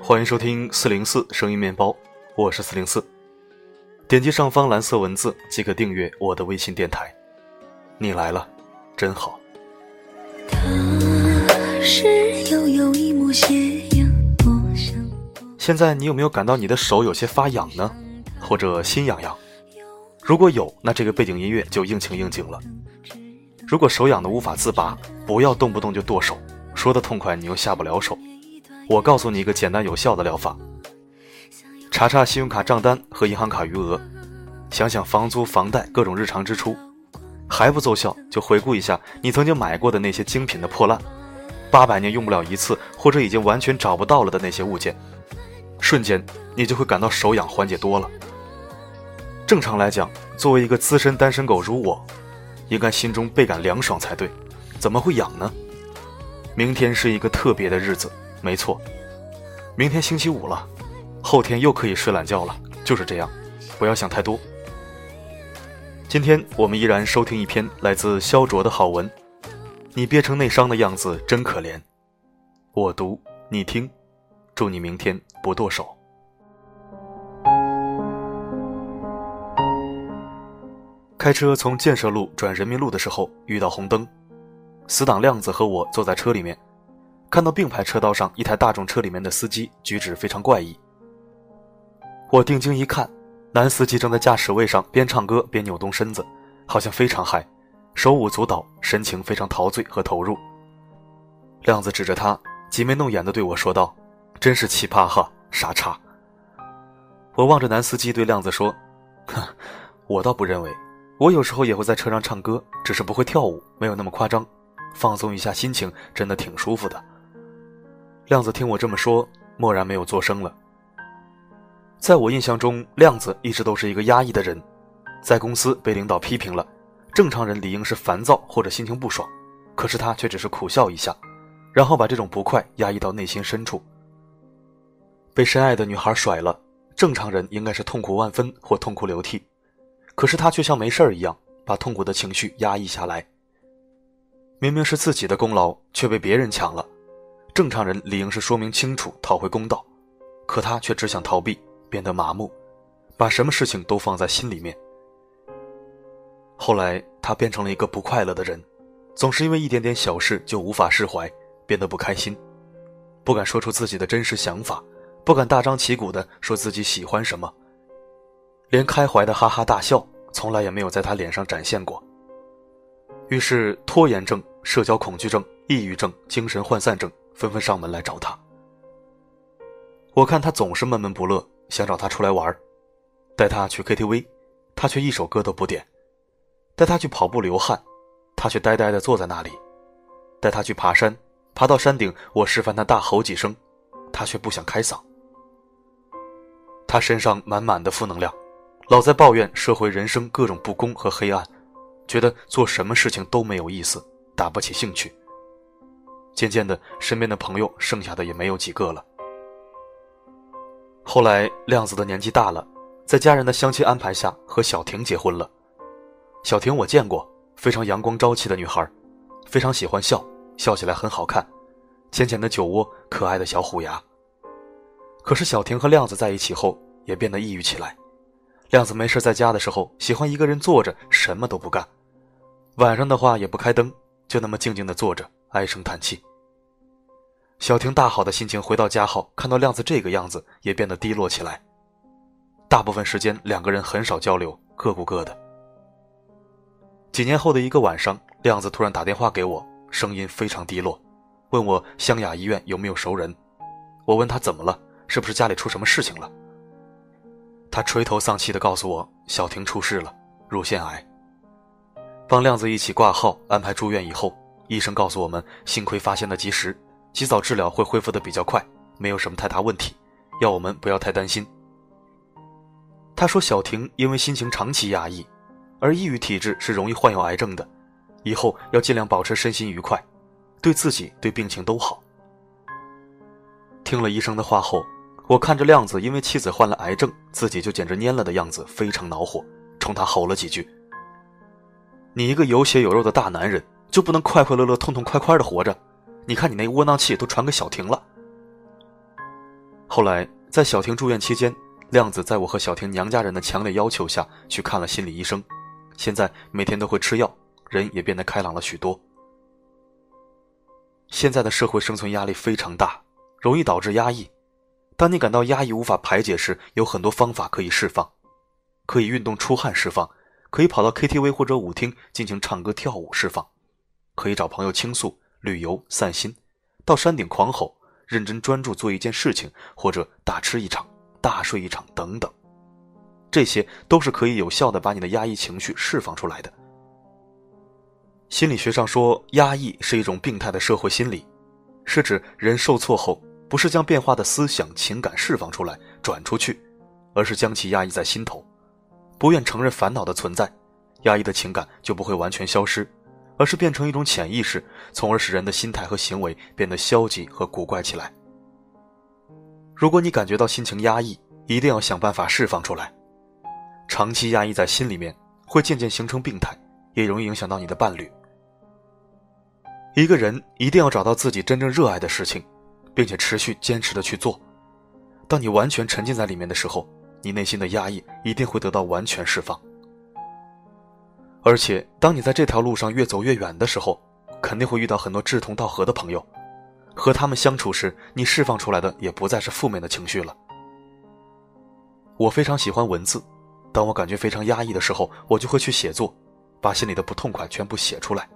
欢迎收听四零四声音面包，我是四零四。点击上方蓝色文字即可订阅我的微信电台。你来了，真好。现在你有没有感到你的手有些发痒呢？或者心痒痒？如果有，那这个背景音乐就应情应景了。如果手痒的无法自拔，不要动不动就剁手，说的痛快你又下不了手。我告诉你一个简单有效的疗法：查查信用卡账单和银行卡余额，想想房租、房贷各种日常支出，还不奏效就回顾一下你曾经买过的那些精品的破烂，八百年用不了一次或者已经完全找不到了的那些物件，瞬间你就会感到手痒缓解多了。正常来讲，作为一个资深单身狗如我，应该心中倍感凉爽才对，怎么会痒呢？明天是一个特别的日子。没错，明天星期五了，后天又可以睡懒觉了。就是这样，不要想太多。今天我们依然收听一篇来自肖卓的好文，你憋成内伤的样子真可怜。我读，你听，祝你明天不剁手。开车从建设路转人民路的时候遇到红灯，死党亮子和我坐在车里面。看到并排车道上一台大众车里面的司机举止非常怪异，我定睛一看，男司机正在驾驶位上边唱歌边扭动身子，好像非常嗨，手舞足蹈，神情非常陶醉和投入。亮子指着他，挤眉弄眼的对我说道：“真是奇葩哈，傻叉。”我望着男司机对亮子说：“哼，我倒不认为，我有时候也会在车上唱歌，只是不会跳舞，没有那么夸张，放松一下心情，真的挺舒服的。”亮子听我这么说，默然没有作声了。在我印象中，亮子一直都是一个压抑的人，在公司被领导批评了，正常人理应是烦躁或者心情不爽，可是他却只是苦笑一下，然后把这种不快压抑到内心深处。被深爱的女孩甩了，正常人应该是痛苦万分或痛哭流涕，可是他却像没事儿一样，把痛苦的情绪压抑下来。明明是自己的功劳，却被别人抢了。正常人理应是说明清楚，讨回公道，可他却只想逃避，变得麻木，把什么事情都放在心里面。后来他变成了一个不快乐的人，总是因为一点点小事就无法释怀，变得不开心，不敢说出自己的真实想法，不敢大张旗鼓的说自己喜欢什么，连开怀的哈哈大笑从来也没有在他脸上展现过。于是拖延症、社交恐惧症、抑郁症、精神涣散症。纷纷上门来找他。我看他总是闷闷不乐，想找他出来玩带他去 KTV，他却一首歌都不点；带他去跑步流汗，他却呆呆地坐在那里；带他去爬山，爬到山顶，我示范他大吼几声，他却不想开嗓。他身上满满的负能量，老在抱怨社会人生各种不公和黑暗，觉得做什么事情都没有意思，打不起兴趣。渐渐的，身边的朋友剩下的也没有几个了。后来，亮子的年纪大了，在家人的相亲安排下和小婷结婚了。小婷我见过，非常阳光朝气的女孩，非常喜欢笑，笑起来很好看，浅浅的酒窝，可爱的小虎牙。可是，小婷和亮子在一起后，也变得抑郁起来。亮子没事在家的时候，喜欢一个人坐着，什么都不干。晚上的话也不开灯，就那么静静的坐着。唉声叹气。小婷大好的心情回到家后，看到亮子这个样子，也变得低落起来。大部分时间，两个人很少交流，各顾各的。几年后的一个晚上，亮子突然打电话给我，声音非常低落，问我湘雅医院有没有熟人。我问他怎么了，是不是家里出什么事情了？他垂头丧气地告诉我，小婷出事了，乳腺癌。帮亮子一起挂号安排住院以后。医生告诉我们，幸亏发现的及时，及早治疗会恢复的比较快，没有什么太大问题，要我们不要太担心。他说，小婷因为心情长期压抑，而抑郁体质是容易患有癌症的，以后要尽量保持身心愉快，对自己对病情都好。听了医生的话后，我看着亮子因为妻子患了癌症，自己就简直蔫了的样子，非常恼火，冲他吼了几句：“你一个有血有肉的大男人！”就不能快快乐乐、痛痛快快的活着？你看你那窝囊气都传给小婷了。后来在小婷住院期间，亮子在我和小婷娘家人的强烈要求下去看了心理医生，现在每天都会吃药，人也变得开朗了许多。现在的社会生存压力非常大，容易导致压抑。当你感到压抑无法排解时，有很多方法可以释放，可以运动出汗释放，可以跑到 KTV 或者舞厅进行唱歌跳舞释放，可以找朋友倾诉、旅游散心，到山顶狂吼。认真专注做一件事情，或者大吃一场、大睡一场等等，这些都是可以有效的把你的压抑情绪释放出来的。心理学上说，压抑是一种病态的社会心理，是指人受挫后不是将变化的思想情感释放出来转出去，而是将其压抑在心头，不愿承认烦恼的存在，压抑的情感就不会完全消失。而是变成一种潜意识，从而使人的心态和行为变得消极和古怪起来。如果你感觉到心情压抑，一定要想办法释放出来。长期压抑在心里面，会渐渐形成病态，也容易影响到你的伴侣。一个人一定要找到自己真正热爱的事情，并且持续坚持的去做。当你完全沉浸在里面的时候，你内心的压抑一定会得到完全释放。而且，当你在这条路上越走越远的时候，肯定会遇到很多志同道合的朋友。和他们相处时，你释放出来的也不再是负面的情绪了。我非常喜欢文字，当我感觉非常压抑的时候，我就会去写作，把心里的不痛快全部写出来。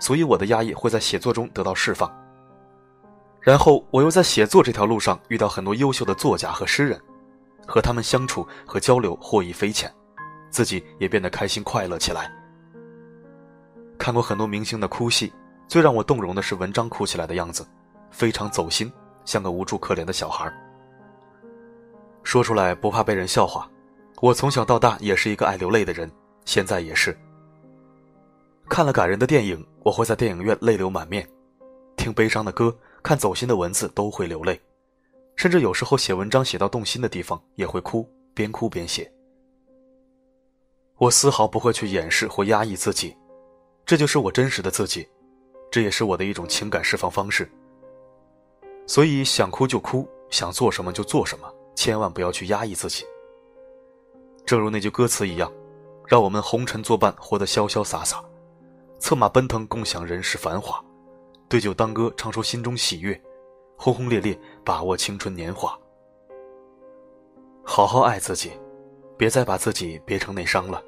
所以，我的压抑会在写作中得到释放。然后，我又在写作这条路上遇到很多优秀的作家和诗人，和他们相处和交流获益匪浅，自己也变得开心快乐起来。看过很多明星的哭戏，最让我动容的是文章哭起来的样子，非常走心，像个无助可怜的小孩。说出来不怕被人笑话，我从小到大也是一个爱流泪的人，现在也是。看了感人的电影，我会在电影院泪流满面；听悲伤的歌，看走心的文字都会流泪，甚至有时候写文章写到动心的地方也会哭，边哭边写。我丝毫不会去掩饰或压抑自己。这就是我真实的自己，这也是我的一种情感释放方式。所以想哭就哭，想做什么就做什么，千万不要去压抑自己。正如那句歌词一样，让我们红尘作伴，活得潇潇洒洒，策马奔腾，共享人世繁华，对酒当歌，唱出心中喜悦，轰轰烈烈，把握青春年华。好好爱自己，别再把自己憋成内伤了。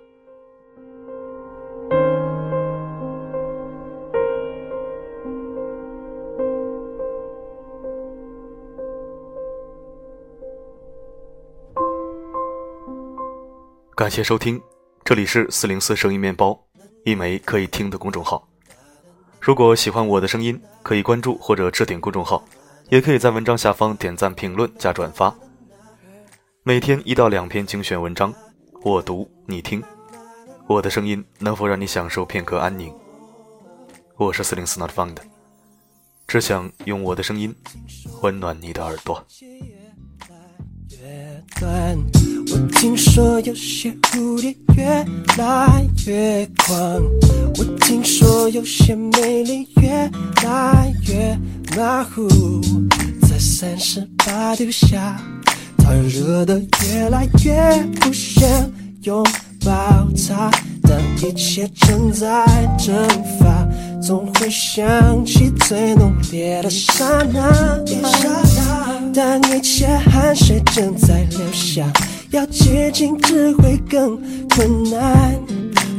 感谢收听，这里是四零四声音面包，一枚可以听的公众号。如果喜欢我的声音，可以关注或者置顶公众号，也可以在文章下方点赞、评论加转发。每天一到两篇精选文章，我读你听，我的声音能否让你享受片刻安宁？我是四零四 Not Found，只想用我的声音温暖你的耳朵。我听说有些蝴蝶越来越狂，我听说有些美丽越来越马虎，在三十八度下，它热得越来越不想拥抱它。当一切正在蒸发，总会想起最浓烈的刹那。当一切汗水正在流下。要接近只会更困难，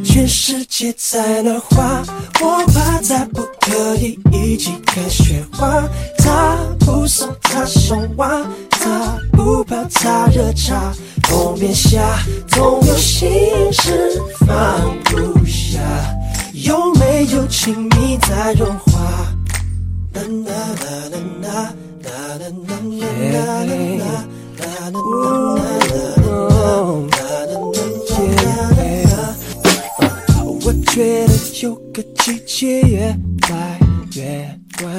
全世界在那花，我怕再不可以一起看雪花。他不送，他送花，他不泡，他热茶，冬眠下，总有心事放不下，有没有亲密在融化？啦啦啦啦啦啦啦啦啦啦。我觉得有个季节越来越短，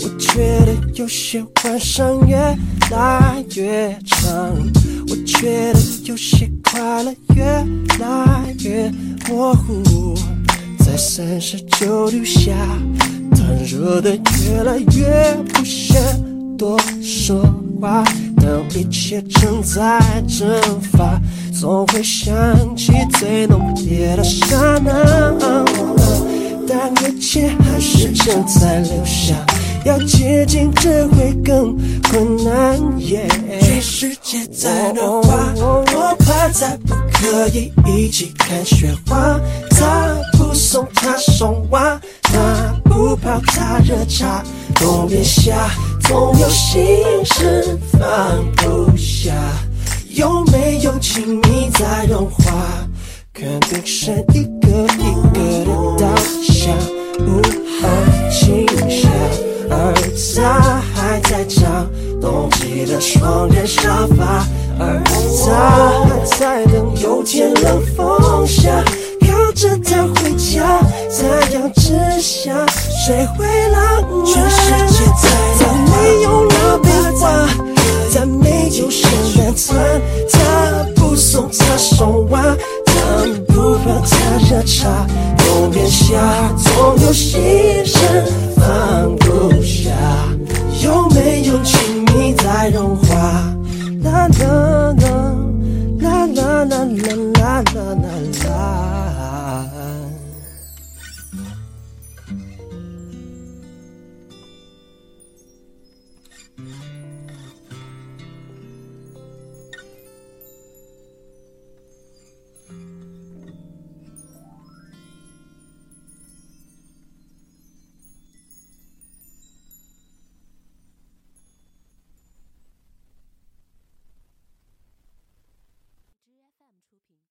我觉得有些晚上越来越长，我觉得有些快乐越来越模糊。在三十九度下，他热得越来越不想多说话。当一切正在蒸发，总会想起最浓烈的刹那。但一切还是正在留下，要接近只会更困难。全世界在融化，我怕再不可以一起看雪花。他不送他送花，他不泡他热茶。冬眠下，总有心事放不下。有没有亲密在融化？看冰山一个一个的倒下，不安静下，而他还在找冬季的双人沙发，而他还在等有天冷风下，靠着他回家，太阳之下，谁会浪漫？全世界在他没有了变化，他没有圣诞餐，他不送他送花。他不喝他热茶，冬眠下总有心事放